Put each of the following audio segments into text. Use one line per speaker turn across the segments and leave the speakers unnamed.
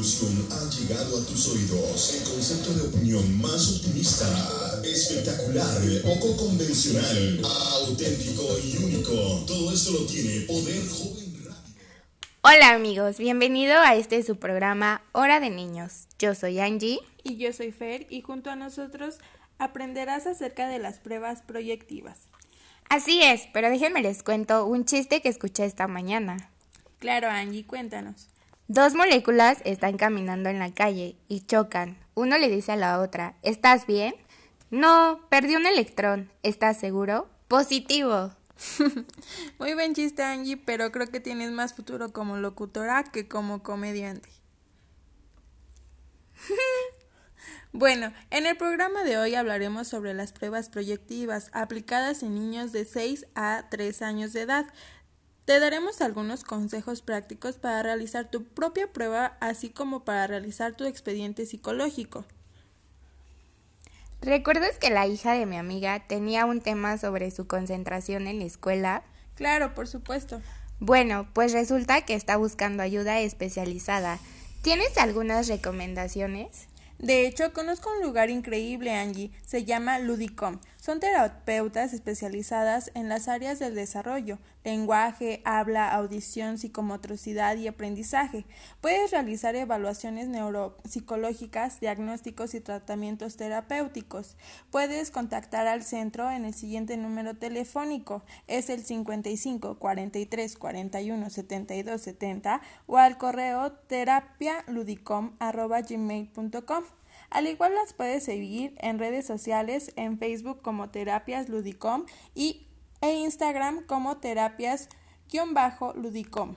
Newsroom ha llegado a tus oídos el concepto de opinión más optimista, espectacular, poco convencional, auténtico y único. Todo esto lo tiene Poder Joven Radio.
Hola amigos, bienvenido a este su programa Hora de Niños. Yo soy Angie.
Y yo soy Fer y junto a nosotros aprenderás acerca de las pruebas proyectivas.
Así es, pero déjenme les cuento un chiste que escuché esta mañana.
Claro, Angie, cuéntanos.
Dos moléculas están caminando en la calle y chocan. Uno le dice a la otra, ¿estás bien? No, perdí un electrón. ¿Estás seguro? Positivo.
Muy buen chiste, Angie, pero creo que tienes más futuro como locutora que como comediante. Bueno, en el programa de hoy hablaremos sobre las pruebas proyectivas aplicadas en niños de 6 a 3 años de edad. Te daremos algunos consejos prácticos para realizar tu propia prueba, así como para realizar tu expediente psicológico.
¿Recuerdas que la hija de mi amiga tenía un tema sobre su concentración en la escuela?
Claro, por supuesto.
Bueno, pues resulta que está buscando ayuda especializada. ¿Tienes algunas recomendaciones?
De hecho, conozco un lugar increíble, Angie. Se llama Ludicom. Son terapeutas especializadas en las áreas del desarrollo, lenguaje, habla, audición, psicomotricidad y aprendizaje. Puedes realizar evaluaciones neuropsicológicas, diagnósticos y tratamientos terapéuticos. Puedes contactar al centro en el siguiente número telefónico. Es el 55 43 41 72 70 o al correo terapialudicom.gmail.com. Al igual las puedes seguir en redes sociales en Facebook como Terapias Ludicom y e Instagram como terapias-ludicom.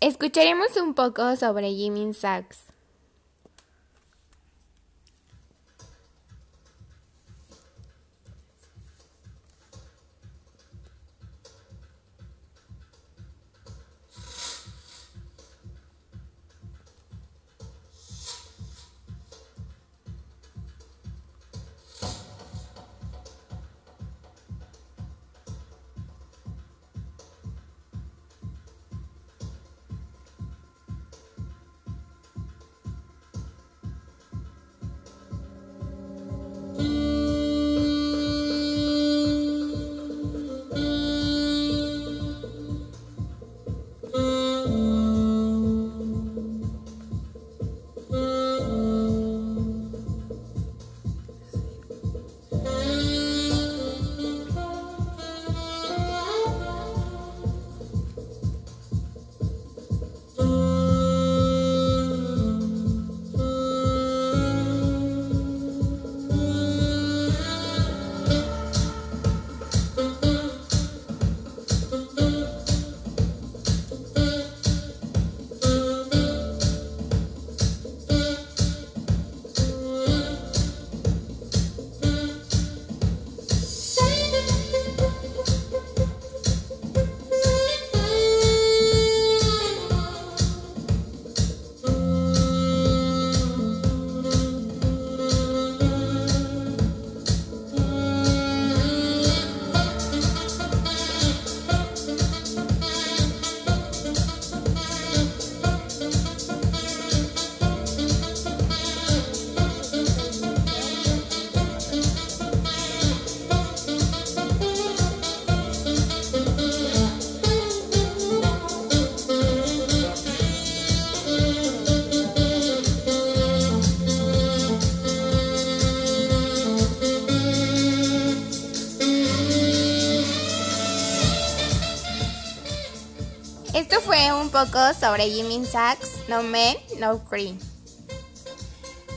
Escucharemos un poco sobre Jimmy Sachs. Sobre Jimmy Sachs, No Man, No Cream.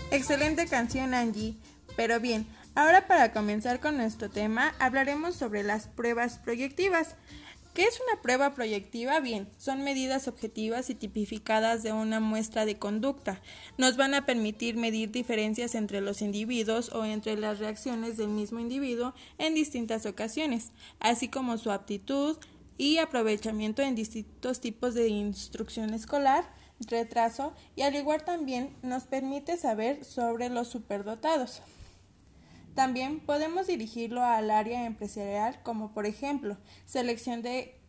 Excelente canción, Angie. Pero bien, ahora para comenzar con nuestro tema, hablaremos sobre las pruebas proyectivas. ¿Qué es una prueba proyectiva? Bien, son medidas objetivas y tipificadas de una muestra de conducta. Nos van a permitir medir diferencias entre los individuos o entre las reacciones del mismo individuo en distintas ocasiones, así como su aptitud, y aprovechamiento en distintos tipos de instrucción escolar, retraso y al igual también nos permite saber sobre los superdotados. También podemos dirigirlo al área empresarial como por ejemplo selección de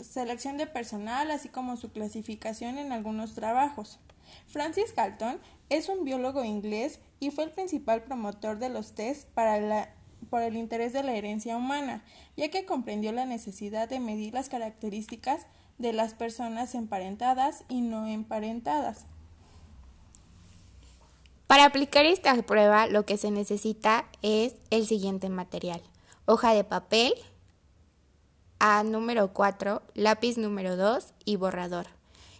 selección de personal, así como su clasificación en algunos trabajos. Francis Galton es un biólogo inglés y fue el principal promotor de los test para por el interés de la herencia humana, ya que comprendió la necesidad de medir las características de las personas emparentadas y no emparentadas.
Para aplicar esta prueba lo que se necesita es el siguiente material. Hoja de papel, A número 4, lápiz número 2 y borrador.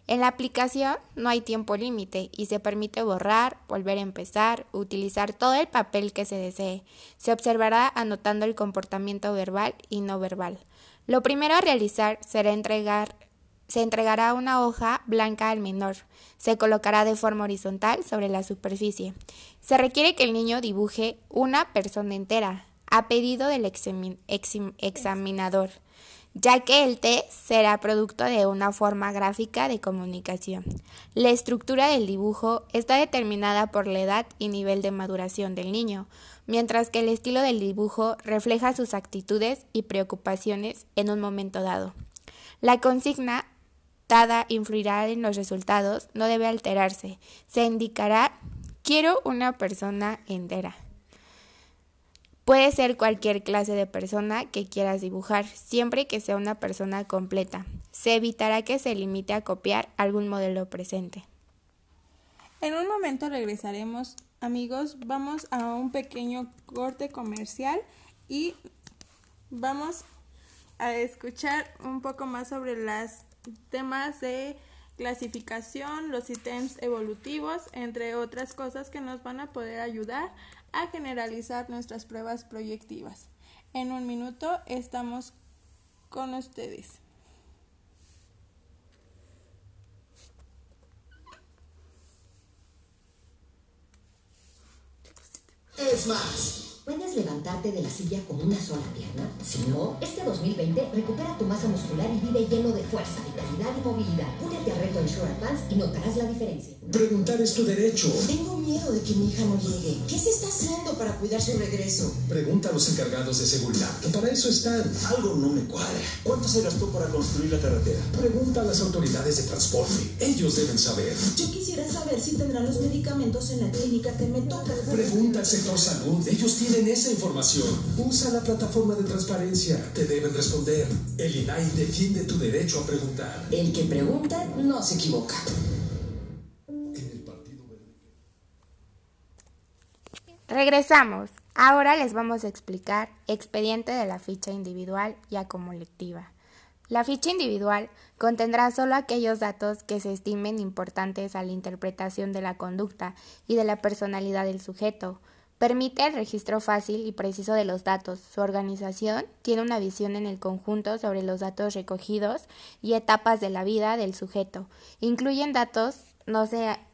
En la aplicación no hay tiempo límite y se permite borrar, volver a empezar, utilizar todo el papel que se desee. Se observará anotando el comportamiento verbal y no verbal. Lo primero a realizar será entregar se entregará una hoja blanca al menor. Se colocará de forma horizontal sobre la superficie. Se requiere que el niño dibuje una persona entera, a pedido del examinador ya que el T será producto de una forma gráfica de comunicación. La estructura del dibujo está determinada por la edad y nivel de maduración del niño, mientras que el estilo del dibujo refleja sus actitudes y preocupaciones en un momento dado. La consigna dada influirá en los resultados, no debe alterarse. Se indicará quiero una persona entera. Puede ser cualquier clase de persona que quieras dibujar, siempre que sea una persona completa. Se evitará que se limite a copiar algún modelo presente.
En un momento regresaremos, amigos, vamos a un pequeño corte comercial y vamos a escuchar un poco más sobre los temas de clasificación, los ítems evolutivos, entre otras cosas que nos van a poder ayudar a generalizar nuestras pruebas proyectivas. En un minuto estamos con ustedes.
Es más. ¿Puedes levantarte de la silla con una sola pierna? Si no, este 2020 recupera tu masa muscular y vive lleno de fuerza, vitalidad y movilidad. Únete al reto Ensure Advance y notarás la diferencia.
Preguntar es tu derecho.
Tengo miedo de que mi hija no llegue. ¿Qué se está haciendo para cuidar su regreso?
Pregunta a los encargados de seguridad, que para eso están.
Algo no me cuadra. ¿Cuánto se gastó para construir la carretera?
Pregunta a las autoridades de transporte. Ellos deben saber.
Yo quisiera saber si tendrán los medicamentos en la clínica que me toca.
Pregunta al sector salud. Ellos tienen en esa información. Usa la plataforma de transparencia. Te deben responder. El INAI defiende tu derecho a preguntar.
El que pregunta no se equivoca.
Regresamos. Ahora les vamos a explicar expediente de la ficha individual y colectiva. La ficha individual contendrá solo aquellos datos que se estimen importantes a la interpretación de la conducta y de la personalidad del sujeto, Permite el registro fácil y preciso de los datos. Su organización tiene una visión en el conjunto sobre los datos recogidos y etapas de la vida del sujeto. Incluyen datos, no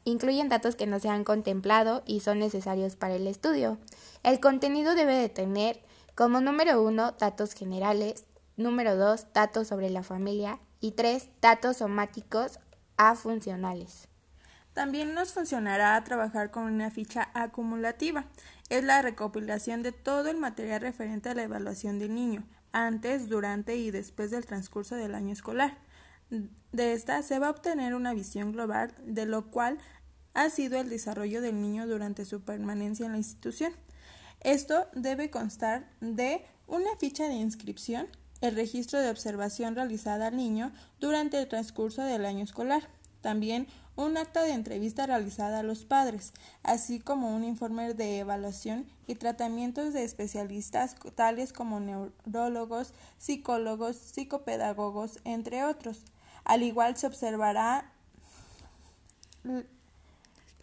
incluyen datos que no se han contemplado y son necesarios para el estudio. El contenido debe de tener como número uno datos generales, número dos datos sobre la familia y tres datos somáticos a funcionales.
También nos funcionará trabajar con una ficha acumulativa es la recopilación de todo el material referente a la evaluación del niño, antes, durante y después del transcurso del año escolar. De esta se va a obtener una visión global de lo cual ha sido el desarrollo del niño durante su permanencia en la institución. Esto debe constar de una ficha de inscripción, el registro de observación realizada al niño durante el transcurso del año escolar, también un acta de entrevista realizada a los padres, así como un informe de evaluación y tratamientos de especialistas tales como neurólogos, psicólogos, psicopedagogos, entre otros. Al igual se observará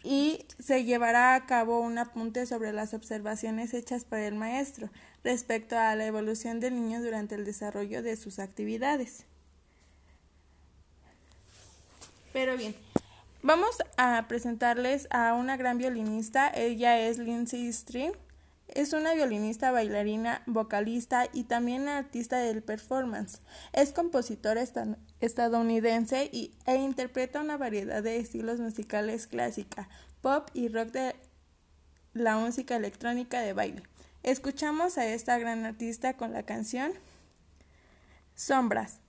y se llevará a cabo un apunte sobre las observaciones hechas por el maestro respecto a la evolución del niño durante el desarrollo de sus actividades. Pero bien, Vamos a presentarles a una gran violinista. Ella es Lindsay String. Es una violinista, bailarina, vocalista y también artista del performance. Es compositora estadounidense y, e interpreta una variedad de estilos musicales clásica, pop y rock de la música electrónica de baile. Escuchamos a esta gran artista con la canción Sombras.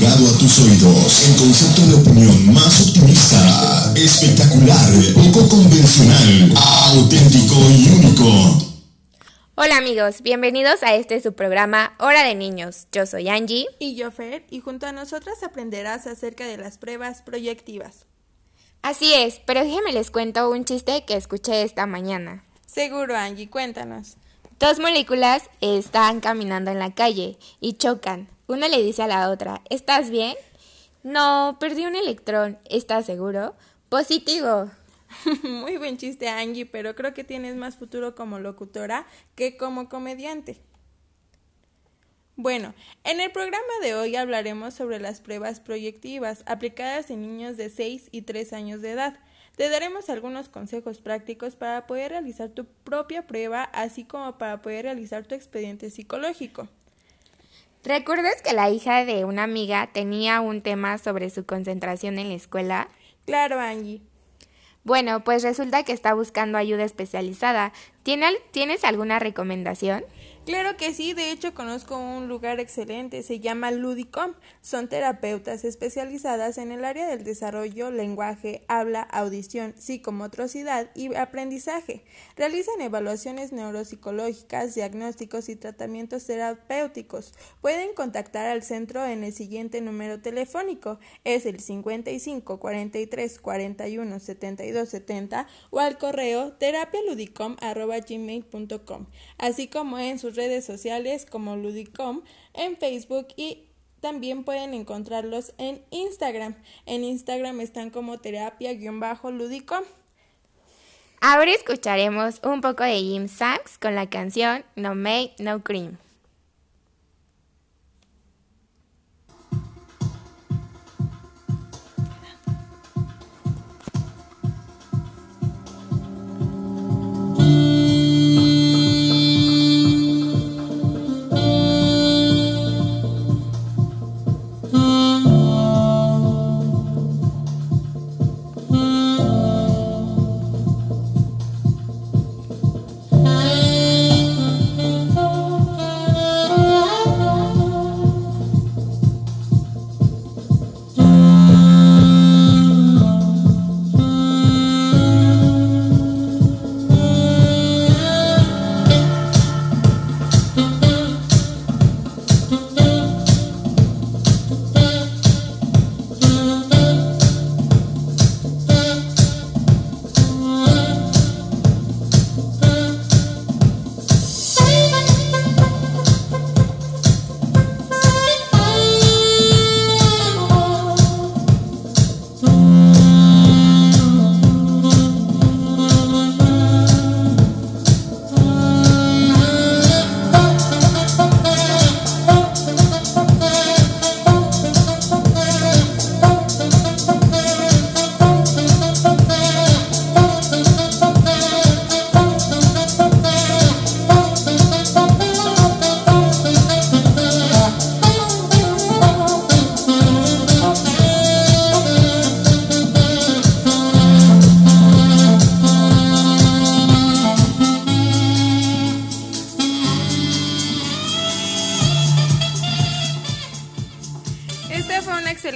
Llegado a tus oídos el concepto de opinión más optimista, espectacular, poco convencional, auténtico y único.
Hola amigos, bienvenidos a este su programa Hora de Niños. Yo soy Angie.
Y yo Fer, y junto a nosotras aprenderás acerca de las pruebas proyectivas.
Así es, pero déjenme les cuento un chiste que escuché esta mañana.
Seguro Angie, cuéntanos.
Dos moléculas están caminando en la calle y chocan. Una le dice a la otra, ¿estás bien? No, perdí un electrón. ¿Estás seguro? Positivo.
Muy buen chiste, Angie, pero creo que tienes más futuro como locutora que como comediante. Bueno, en el programa de hoy hablaremos sobre las pruebas proyectivas aplicadas en niños de 6 y 3 años de edad. Te daremos algunos consejos prácticos para poder realizar tu propia prueba, así como para poder realizar tu expediente psicológico.
¿Recuerdas que la hija de una amiga tenía un tema sobre su concentración en la escuela?
Claro, Angie.
Bueno, pues resulta que está buscando ayuda especializada. ¿Tienes alguna recomendación?
Claro que sí, de hecho conozco un lugar excelente, se llama Ludicom. Son terapeutas especializadas en el área del desarrollo, lenguaje, habla, audición, psicomotricidad y aprendizaje. Realizan evaluaciones neuropsicológicas, diagnósticos y tratamientos terapéuticos. Pueden contactar al centro en el siguiente número telefónico, es el 55 43 41 72 70 o al correo terapialudicom@gmail.com, así como en sus redes sociales como Ludicom en Facebook y también pueden encontrarlos en Instagram. En Instagram están como terapia-ludicom.
Ahora escucharemos un poco de Jim Sachs con la canción No Make No Cream.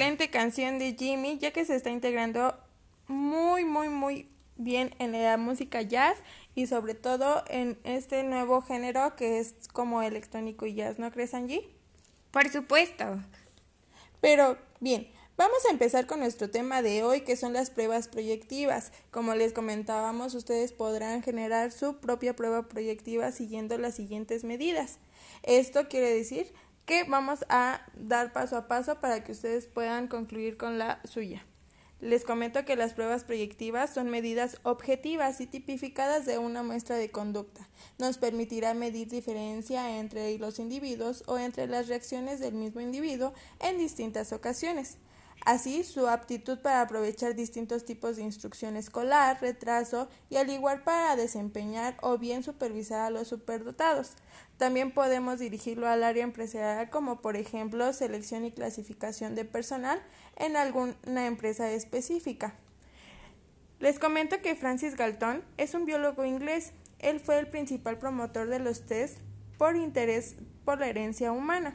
Excelente canción de Jimmy, ya que se está integrando muy, muy, muy bien en la música jazz y sobre todo en este nuevo género que es como electrónico y jazz, ¿no crees, Angie?
Por supuesto.
Pero bien, vamos a empezar con nuestro tema de hoy, que son las pruebas proyectivas. Como les comentábamos, ustedes podrán generar su propia prueba proyectiva siguiendo las siguientes medidas. Esto quiere decir que vamos a dar paso a paso para que ustedes puedan concluir con la suya. Les comento que las pruebas proyectivas son medidas objetivas y tipificadas de una muestra de conducta. Nos permitirá medir diferencia entre los individuos o entre las reacciones del mismo individuo en distintas ocasiones. Así, su aptitud para aprovechar distintos tipos de instrucción escolar, retraso y al igual para desempeñar o bien supervisar a los superdotados. También podemos dirigirlo al área empresarial como por ejemplo selección y clasificación de personal en alguna empresa específica. Les comento que Francis Galton es un biólogo inglés. Él fue el principal promotor de los test por interés por la herencia humana.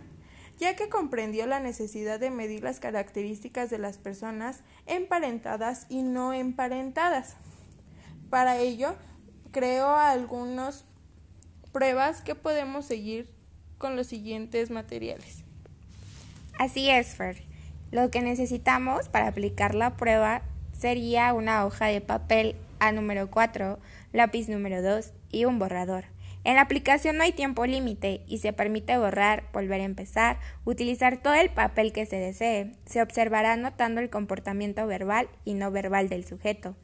ya que comprendió la necesidad de medir las características de las personas emparentadas y no emparentadas. Para ello, creó algunas pruebas que podemos seguir con los siguientes materiales.
Así es, Fer. Lo que necesitamos para aplicar la prueba sería una hoja de papel A número 4, lápiz número 2 y un borrador. En la aplicación no hay tiempo límite y se permite borrar, volver a empezar, utilizar todo el papel que se desee. Se observará notando el comportamiento verbal y no verbal del sujeto.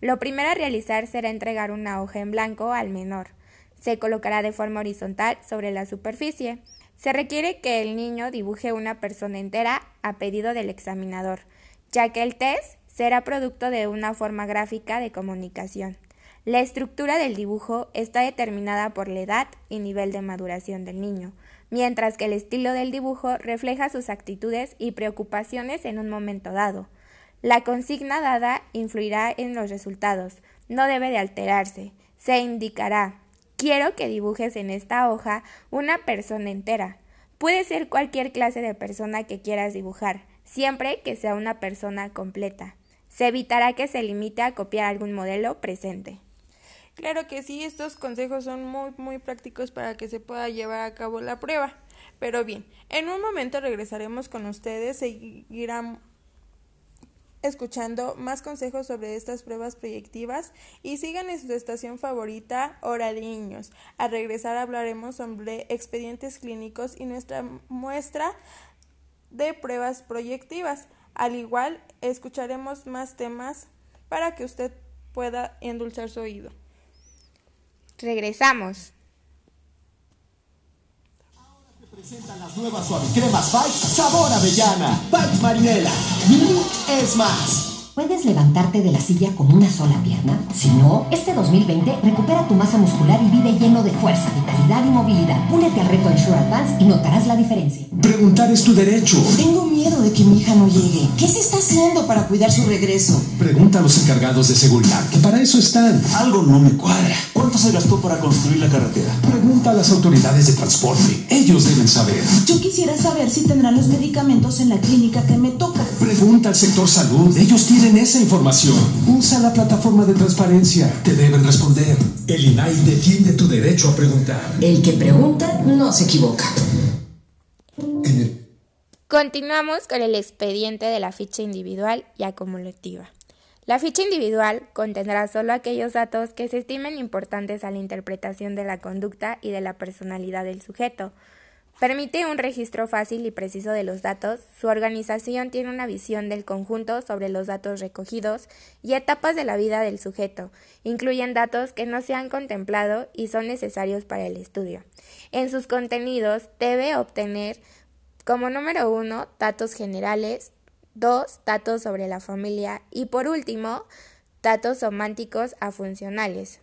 Lo primero a realizar será entregar una hoja en blanco al menor. Se colocará de forma horizontal sobre la superficie. Se requiere que el niño dibuje una persona entera a pedido del examinador, ya que el test será producto de una forma gráfica de comunicación. La estructura del dibujo está determinada por la edad y nivel de maduración del niño, mientras que el estilo del dibujo refleja sus actitudes y preocupaciones en un momento dado. La consigna dada influirá en los resultados, no debe de alterarse. Se indicará Quiero que dibujes en esta hoja una persona entera. Puede ser cualquier clase de persona que quieras dibujar, siempre que sea una persona completa. Se evitará que se limite a copiar algún modelo presente.
Claro que sí, estos consejos son muy muy prácticos para que se pueda llevar a cabo la prueba. Pero bien, en un momento regresaremos con ustedes, seguirán escuchando más consejos sobre estas pruebas proyectivas y sigan en su estación favorita Hora de Niños. Al regresar hablaremos sobre expedientes clínicos y nuestra muestra de pruebas proyectivas. Al igual, escucharemos más temas para que usted pueda endulzar su oído.
Regresamos.
Presentan las nuevas suavicremas Fight sabor avellana. Fight Marinela. Es más.
¿Puedes levantarte de la silla con una sola pierna? Si no, este 2020 recupera tu masa muscular y vive lleno de fuerza, vitalidad y movilidad. Únete al reto Ensure Advance y notarás la diferencia.
Preguntar es tu derecho.
Tengo miedo de que mi hija no llegue. ¿Qué se está haciendo para cuidar su regreso?
Pregunta a los encargados de seguridad, que para eso están.
Algo no me cuadra. ¿Cuánto se gastó para construir la carretera?
Pregunta a las autoridades de transporte. Ellos deben saber.
Yo quisiera saber si tendrán los medicamentos en la clínica que me toca.
Pregunta al sector salud. Ellos tienen esa información. Usa la plataforma de transparencia. Te deben responder. El INAI defiende tu derecho a preguntar.
El que pregunta no se equivoca.
En el
Continuamos con el expediente de la ficha individual y acumulativa. La ficha individual contendrá solo aquellos datos que se estimen importantes a la interpretación de la conducta y de la personalidad del sujeto. Permite un registro fácil y preciso de los datos. Su organización tiene una visión del conjunto sobre los datos recogidos y etapas de la vida del sujeto. Incluyen datos que no se han contemplado y son necesarios para el estudio. En sus contenidos debe obtener como número uno, datos generales, dos, datos sobre la familia y por último, datos semánticos a funcionales.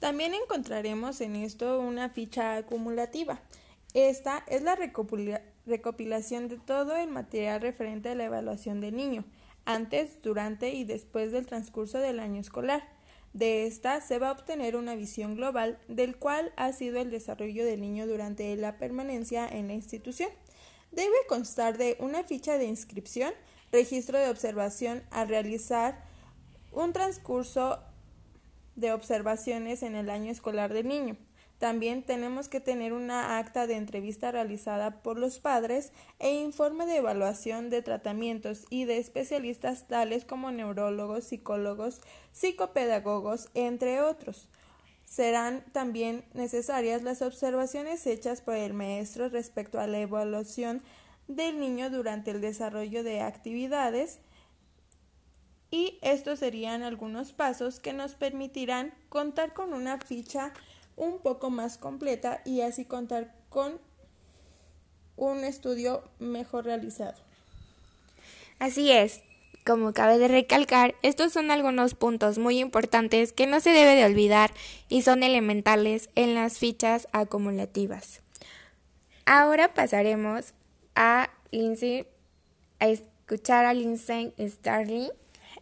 También encontraremos en esto una ficha acumulativa. Esta es la recopila- recopilación de todo el material referente a la evaluación del niño, antes, durante y después del transcurso del año escolar. De esta se va a obtener una visión global del cual ha sido el desarrollo del niño durante la permanencia en la institución. Debe constar de una ficha de inscripción, registro de observación al realizar un transcurso de observaciones en el año escolar del niño. También tenemos que tener una acta de entrevista realizada por los padres e informe de evaluación de tratamientos y de especialistas tales como neurólogos, psicólogos, psicopedagogos, entre otros. Serán también necesarias las observaciones hechas por el maestro respecto a la evaluación del niño durante el desarrollo de actividades y estos serían algunos pasos que nos permitirán contar con una ficha un poco más completa y así contar con un estudio mejor realizado.
Así es. Como cabe de recalcar, estos son algunos puntos muy importantes que no se debe de olvidar y son elementales en las fichas acumulativas. Ahora pasaremos a Lindsay, a escuchar a Lindsay Starling.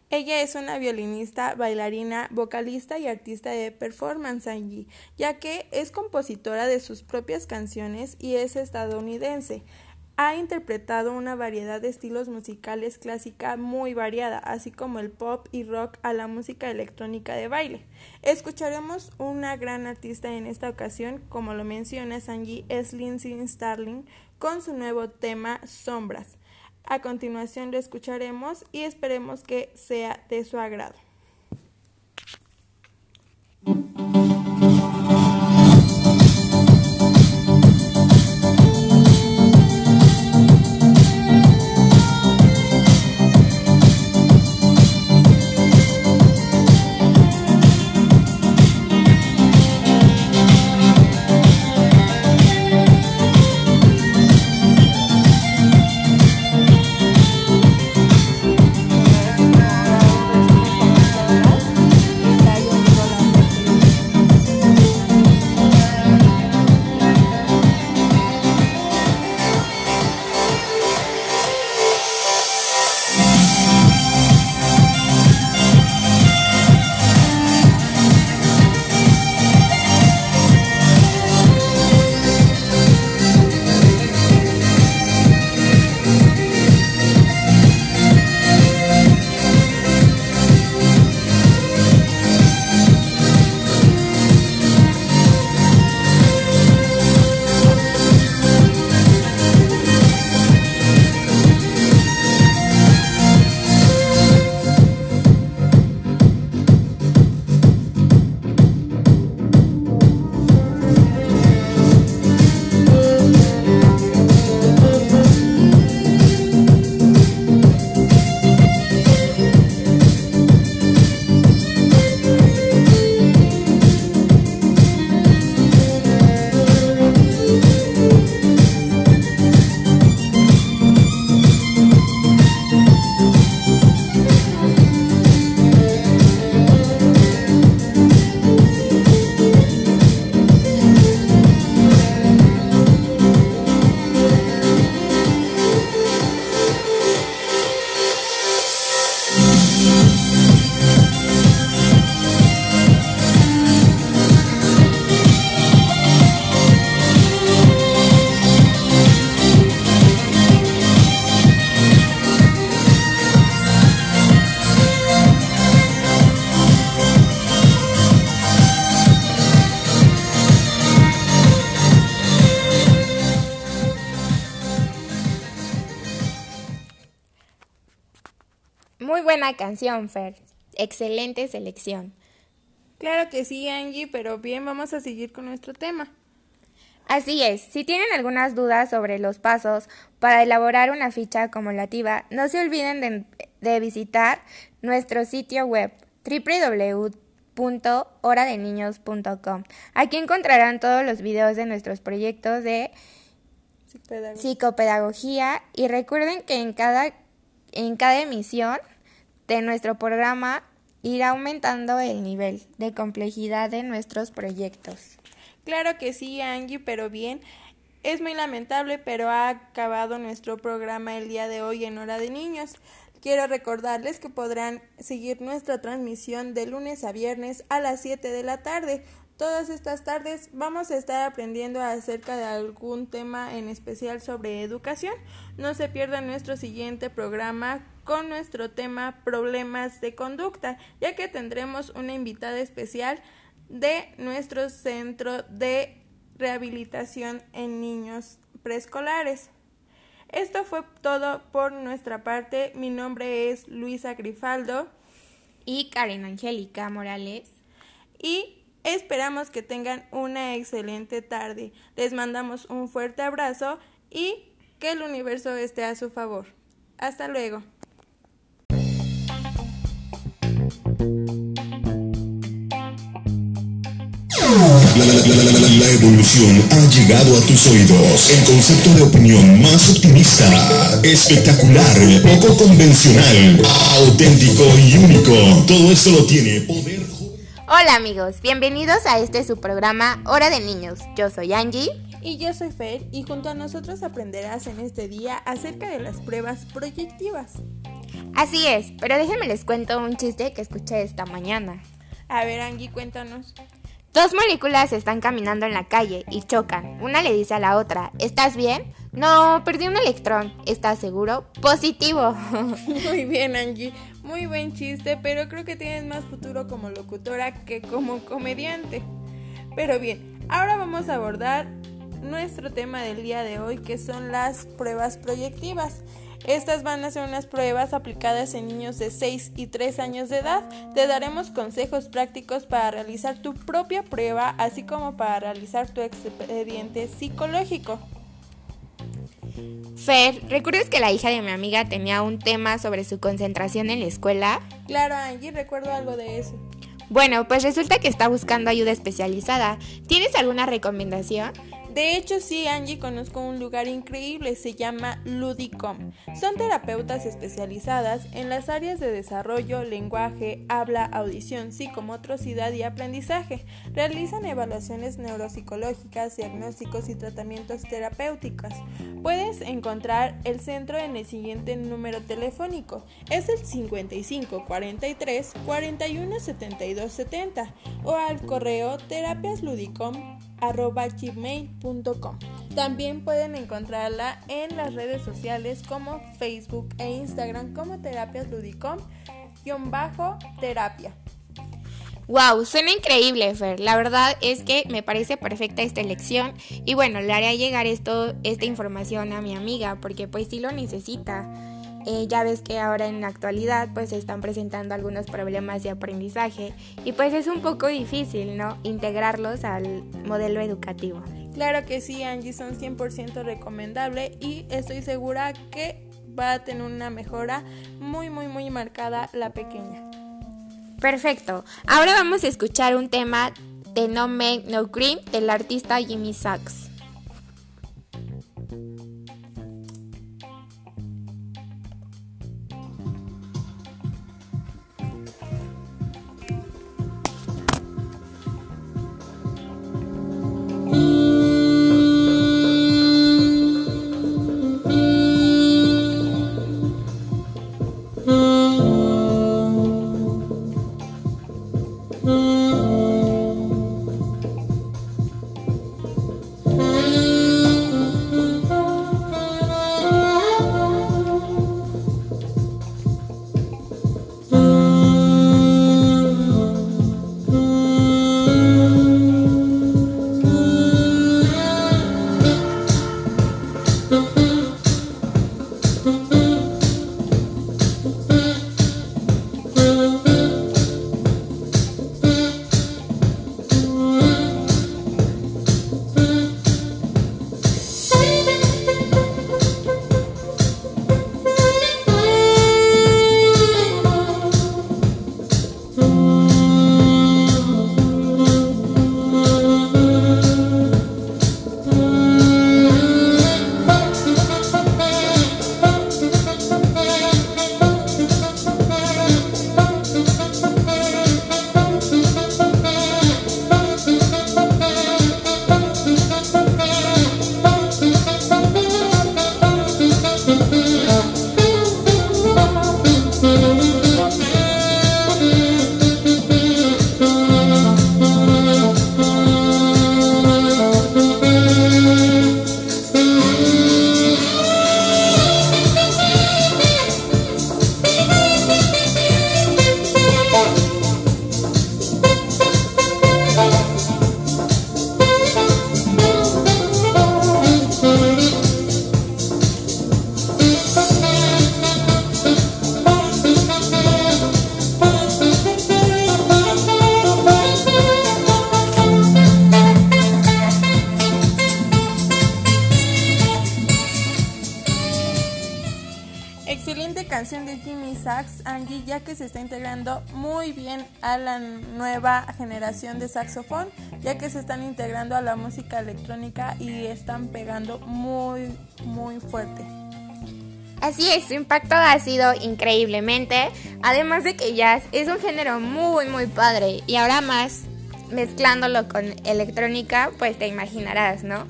Ella es una violinista, bailarina, vocalista y artista de performance allí, ya que es compositora de sus propias canciones y es estadounidense. ha interpretado una variedad de estilos musicales clásica muy variada, así como el pop y rock a la música electrónica de baile. Escucharemos una gran artista en esta ocasión, como lo menciona Sanji, es Lindsay Starling, con su nuevo tema Sombras. A continuación lo escucharemos y esperemos que sea de su agrado.
Buena canción, Fer. Excelente selección.
Claro que sí, Angie, pero bien, vamos a seguir con nuestro tema.
Así es, si tienen algunas dudas sobre los pasos para elaborar una ficha acumulativa, no se olviden de, de visitar nuestro sitio web www.horadeniños.com. Aquí encontrarán todos los videos de nuestros proyectos de
Psicopedagogía.
psicopedagogía y recuerden que en cada, en cada emisión de nuestro programa irá aumentando el nivel de complejidad de nuestros proyectos.
Claro que sí, Angie, pero bien. Es muy lamentable, pero ha acabado nuestro programa el día de hoy en Hora de Niños. Quiero recordarles que podrán seguir nuestra transmisión de lunes a viernes a las 7 de la tarde. Todas estas tardes vamos a estar aprendiendo acerca de algún tema en especial sobre educación. No se pierdan nuestro siguiente programa con nuestro tema problemas de conducta, ya que tendremos una invitada especial de nuestro centro de rehabilitación en niños preescolares. Esto fue todo por nuestra parte. Mi nombre es Luisa Grifaldo
Y Karen Angélica Morales.
y esperamos que tengan una excelente tarde. Les mandamos un fuerte abrazo y que el universo esté a su favor. Hasta luego.
La, la- la- la evolución ha llegado a tus oídos. El concepto de opinión más optimista, espectacular, poco convencional, auténtico y único. Todo esto lo tiene Poder.
Hola amigos, bienvenidos a este su programa Hora de Niños. Yo soy Angie.
Y yo soy Fer y junto a nosotros aprenderás en este día acerca de las pruebas proyectivas.
Así es, pero déjenme les cuento un chiste que escuché esta mañana.
A ver, Angie, cuéntanos.
Dos moléculas están caminando en la calle y chocan. Una le dice a la otra, ¿estás bien? No, perdí un electrón. ¿Estás seguro? Positivo.
Muy bien, Angie. Muy buen chiste, pero creo que tienes más futuro como locutora que como comediante. Pero bien, ahora vamos a abordar nuestro tema del día de hoy, que son las pruebas proyectivas. Estas van a ser unas pruebas aplicadas en niños de 6 y 3 años de edad. Te daremos consejos prácticos para realizar tu propia prueba, así como para realizar tu expediente psicológico.
Fer, ¿recuerdas que la hija de mi amiga tenía un tema sobre su concentración en la escuela?
Claro, Angie, recuerdo algo de eso.
Bueno, pues resulta que está buscando ayuda especializada. ¿Tienes alguna recomendación?
De hecho, sí, Angie, conozco un lugar increíble, se llama Ludicom. Son terapeutas especializadas en las áreas de desarrollo, lenguaje, habla, audición, psicomotricidad y aprendizaje. Realizan evaluaciones neuropsicológicas, diagnósticos y tratamientos terapéuticos. Puedes encontrar el centro en el siguiente número telefónico. Es el 55 43 41 72 70 o al correo terapiasludicom gmail.com. También pueden encontrarla en las redes sociales como Facebook e Instagram como Terapias Ludicom-terapia.
Wow, suena increíble, Fer. La verdad es que me parece perfecta esta elección y bueno, le haré llegar esto, esta información a mi amiga porque pues sí lo necesita. Eh, ya ves que ahora en la actualidad pues se están presentando algunos problemas de aprendizaje y pues es un poco difícil, ¿no? Integrarlos al modelo educativo.
Claro que sí, Angie, son 100% recomendable y estoy segura que va a tener una mejora muy, muy, muy marcada la pequeña.
Perfecto. Ahora vamos a escuchar un tema de No Make No Cream del artista Jimmy Sachs.
Ya que se está integrando muy bien a la nueva generación de saxofón, ya que se están integrando a la música electrónica y están pegando muy, muy fuerte.
Así es, su impacto ha sido increíblemente, además de que jazz es un género muy, muy padre y ahora más mezclándolo con electrónica, pues te imaginarás, ¿no?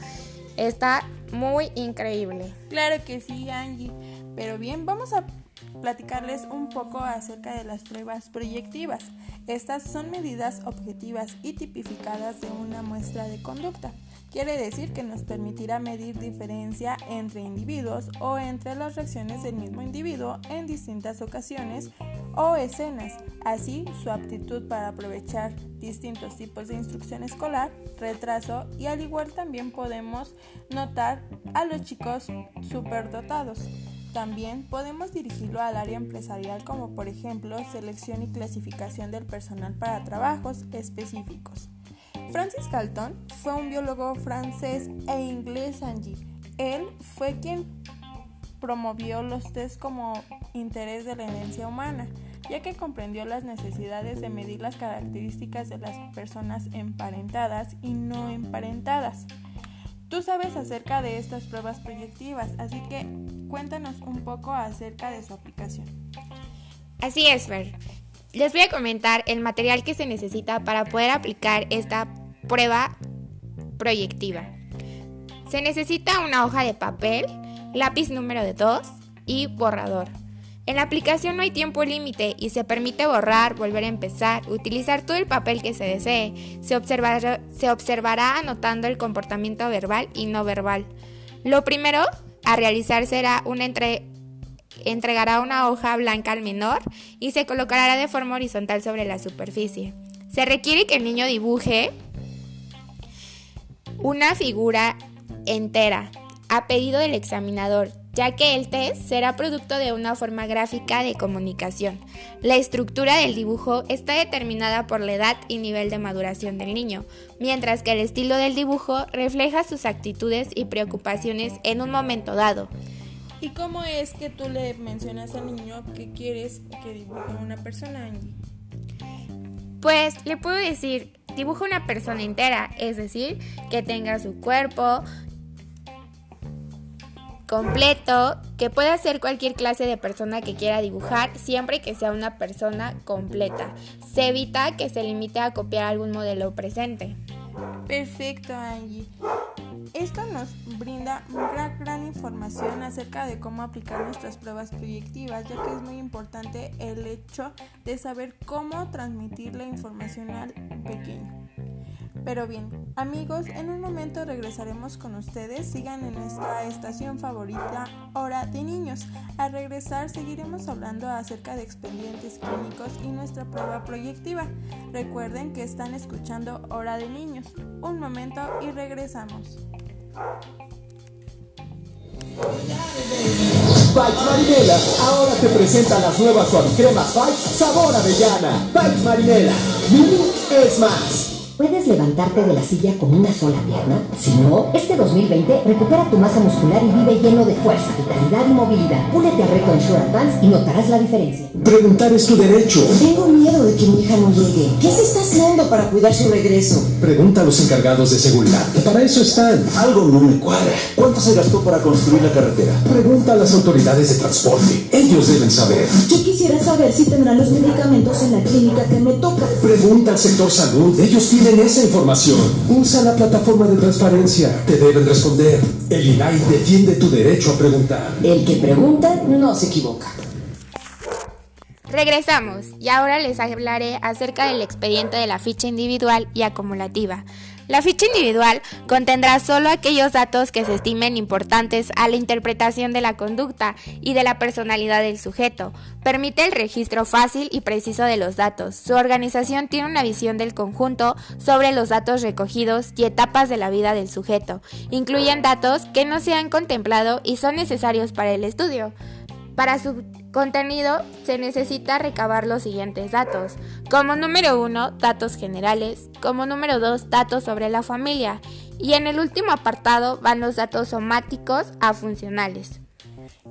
Está muy increíble.
Claro que sí, Angie. Pero bien, vamos a platicarles un poco acerca de las pruebas proyectivas. Estas son medidas objetivas y tipificadas de una muestra de conducta Quiere decir que nos permitirá medir diferencia entre individuos o entre las reacciones del mismo individuo en distintas ocasiones o escenas, así su aptitud para aprovechar distintos tipos de instrucción escolar, retraso y al igual también podemos notar a los chicos superdotados. También podemos dirigirlo al área empresarial como por ejemplo selección y clasificación del personal para trabajos específicos. Francis Galton fue un biólogo francés e inglés Angie. Él fue quien promovió los test como interés de la herencia humana, ya que comprendió las necesidades de medir las características de las personas emparentadas y no emparentadas. Tú sabes acerca de estas pruebas proyectivas, así que cuéntanos un poco acerca de su aplicación.
Así es, Fer. Les voy a comentar el material que se necesita para poder aplicar esta prueba proyectiva. Se necesita una hoja de papel, lápiz número 2 y borrador. En la aplicación no hay tiempo límite y se permite borrar, volver a empezar, utilizar todo el papel que se desee. Se observará, se observará anotando el comportamiento verbal y no verbal. Lo primero a realizar será una entre, entregará una hoja blanca al menor y se colocará de forma horizontal sobre la superficie. Se requiere que el niño dibuje una figura entera a pedido del examinador, ya que el test será producto de una forma gráfica de comunicación. La estructura del dibujo está determinada por la edad y nivel de maduración del niño, mientras que el estilo del dibujo refleja sus actitudes y preocupaciones en un momento dado.
¿Y cómo es que tú le mencionas al niño que quieres que dibuje una persona, Angie?
Pues le puedo decir, dibuja una persona entera, es decir, que tenga su cuerpo completo, que pueda ser cualquier clase de persona que quiera dibujar, siempre que sea una persona completa. Se evita que se limite a copiar algún modelo presente.
Perfecto, Angie. Esto nos brinda una gran información acerca de cómo aplicar nuestras pruebas proyectivas, ya que es muy importante el hecho de saber cómo transmitir la información al pequeño. Pero bien, amigos, en un momento regresaremos con ustedes. Sigan en nuestra estación favorita, Hora de Niños. Al regresar seguiremos hablando acerca de expedientes clínicos y nuestra prueba proyectiva. Recuerden que están escuchando Hora de Niños. Un momento y regresamos.
Bites Marinela ahora te presenta las nuevas suavicremas Bites sabor avellana. Bites Marinela, es más.
¿Puedes levantarte de la silla con una sola pierna? Si no, este 2020 recupera tu masa muscular y vive lleno de fuerza, vitalidad y movilidad. Únete al reto Ensure Advance y notarás la diferencia.
Preguntar es tu derecho.
Tengo miedo de que mi hija no llegue. ¿Qué se está haciendo para cuidar su regreso?
Pregunta a los encargados de seguridad. Para eso están.
Algo no me cuadra. ¿Cuánto se gastó para construir la carretera?
Pregunta a las autoridades de transporte. Ellos deben saber.
Yo quisiera saber si tendrán los medicamentos en la clínica que me toca.
Pregunta al sector salud. Ellos tienen esa información. Usa la plataforma de transparencia. Te deben responder. El INAI defiende tu derecho a preguntar.
El que pregunta no se equivoca.
Regresamos y ahora les hablaré acerca del expediente de la ficha individual y acumulativa. La ficha individual contendrá solo aquellos datos que se estimen importantes a la interpretación de la conducta y de la personalidad del sujeto. Permite el registro fácil y preciso de los datos. Su organización tiene una visión del conjunto sobre los datos recogidos y etapas de la vida del sujeto. Incluyen datos que no se han contemplado y son necesarios para el estudio. Para su contenido se necesita recabar los siguientes datos. Como número 1, datos generales. Como número 2, datos sobre la familia. Y en el último apartado van los datos somáticos a funcionales.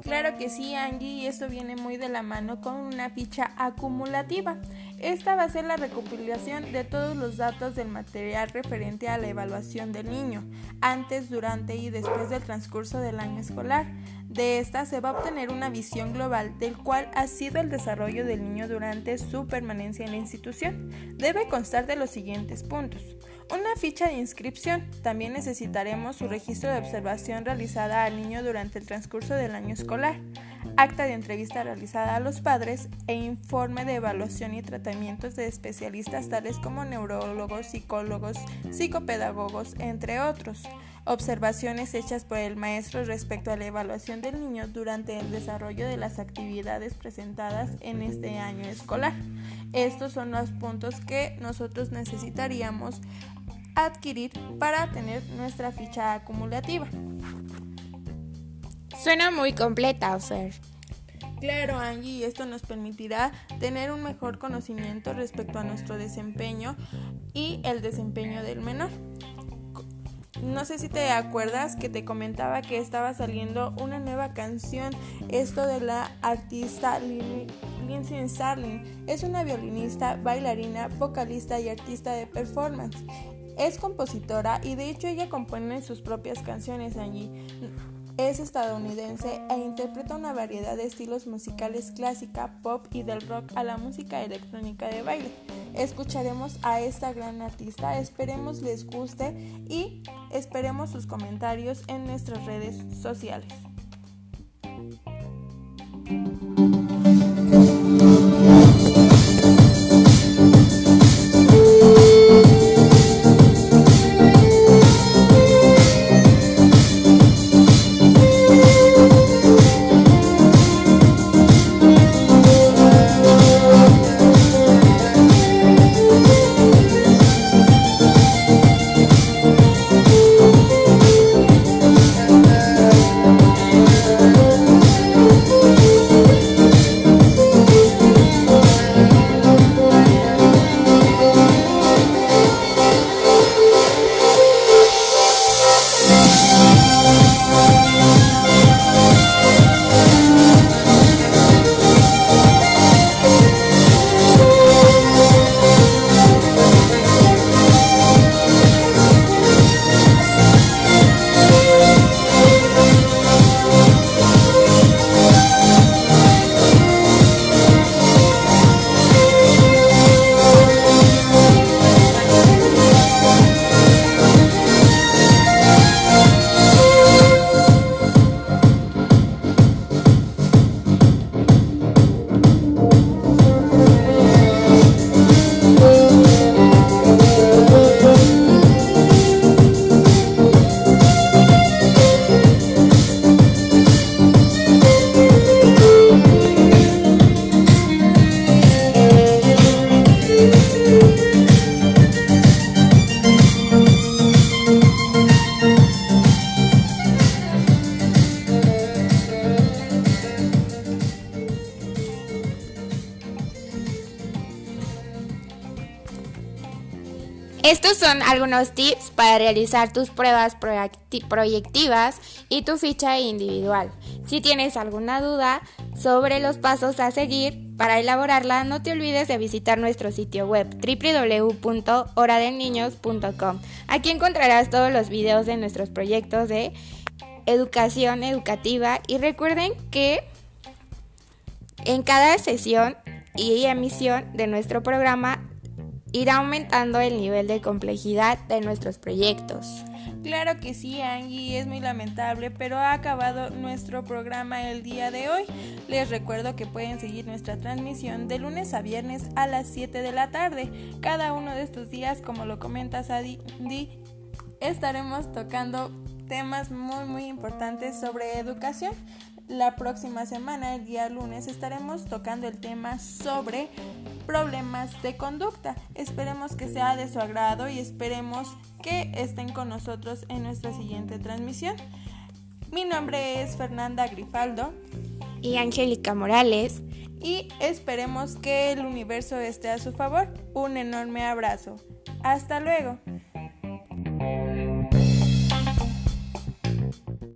Claro que sí, Angie, y esto viene muy de la mano con una ficha acumulativa. Esta va a ser la recopilación de todos los datos del material referente a la evaluación del niño, antes, durante y después del transcurso del año escolar. De esta se va a obtener una visión global del cual ha sido el desarrollo del niño durante su permanencia en la institución. Debe constar de los siguientes puntos. Una ficha de inscripción. También necesitaremos su registro de observación realizada al niño durante el transcurso del año escolar. acta de entrevista realizada a los padres e informe de evaluación y tratamientos de especialistas tales como neurólogos, psicólogos, psicopedagogos, entre otros. Observaciones hechas por el maestro respecto a la evaluación del niño durante el desarrollo de las actividades presentadas en este año escolar. Estos son los puntos que nosotros necesitaríamos adquirir para tener nuestra ficha acumulativa.
Suena muy completa, Fer.
Claro, Angie, esto nos permitirá tener un mejor conocimiento respecto a nuestro desempeño y el desempeño del menor. No sé si te acuerdas que te comentaba que estaba saliendo una nueva canción, esto de la artista Lindsay Starling. Es una violinista, bailarina, vocalista y artista de performance. Es compositora y de hecho ella compone sus propias canciones allí. Es estadounidense e interpreta una variedad de estilos musicales clásica, pop y del rock a la música electrónica de baile. Escucharemos a esta gran artista, esperemos les guste y esperemos sus comentarios en nuestras redes sociales.
Estos son algunos tips para realizar tus pruebas proyectivas y tu ficha individual. Si tienes alguna duda sobre los pasos a seguir para elaborarla, no te olvides de visitar nuestro sitio web www.horadelniños.com. Aquí encontrarás todos los videos de nuestros proyectos de educación educativa y recuerden que en cada sesión y emisión de nuestro programa irá aumentando el nivel de complejidad de nuestros proyectos.
Claro que sí, Angie, es muy lamentable, pero ha acabado nuestro programa el día de hoy. Les recuerdo que pueden seguir nuestra transmisión de lunes a viernes a las 7 de la tarde. Cada uno de estos días, como lo comenta Sadi, estaremos tocando temas muy muy importantes sobre educación. La próxima semana, el día lunes, estaremos tocando el tema sobre problemas de conducta. Esperemos que sea de su agrado y esperemos que estén con nosotros en nuestra siguiente transmisión. Mi nombre es Fernanda Grifaldo
y Angélica Morales
y esperemos que el universo esté a su favor. Un enorme abrazo. Hasta luego.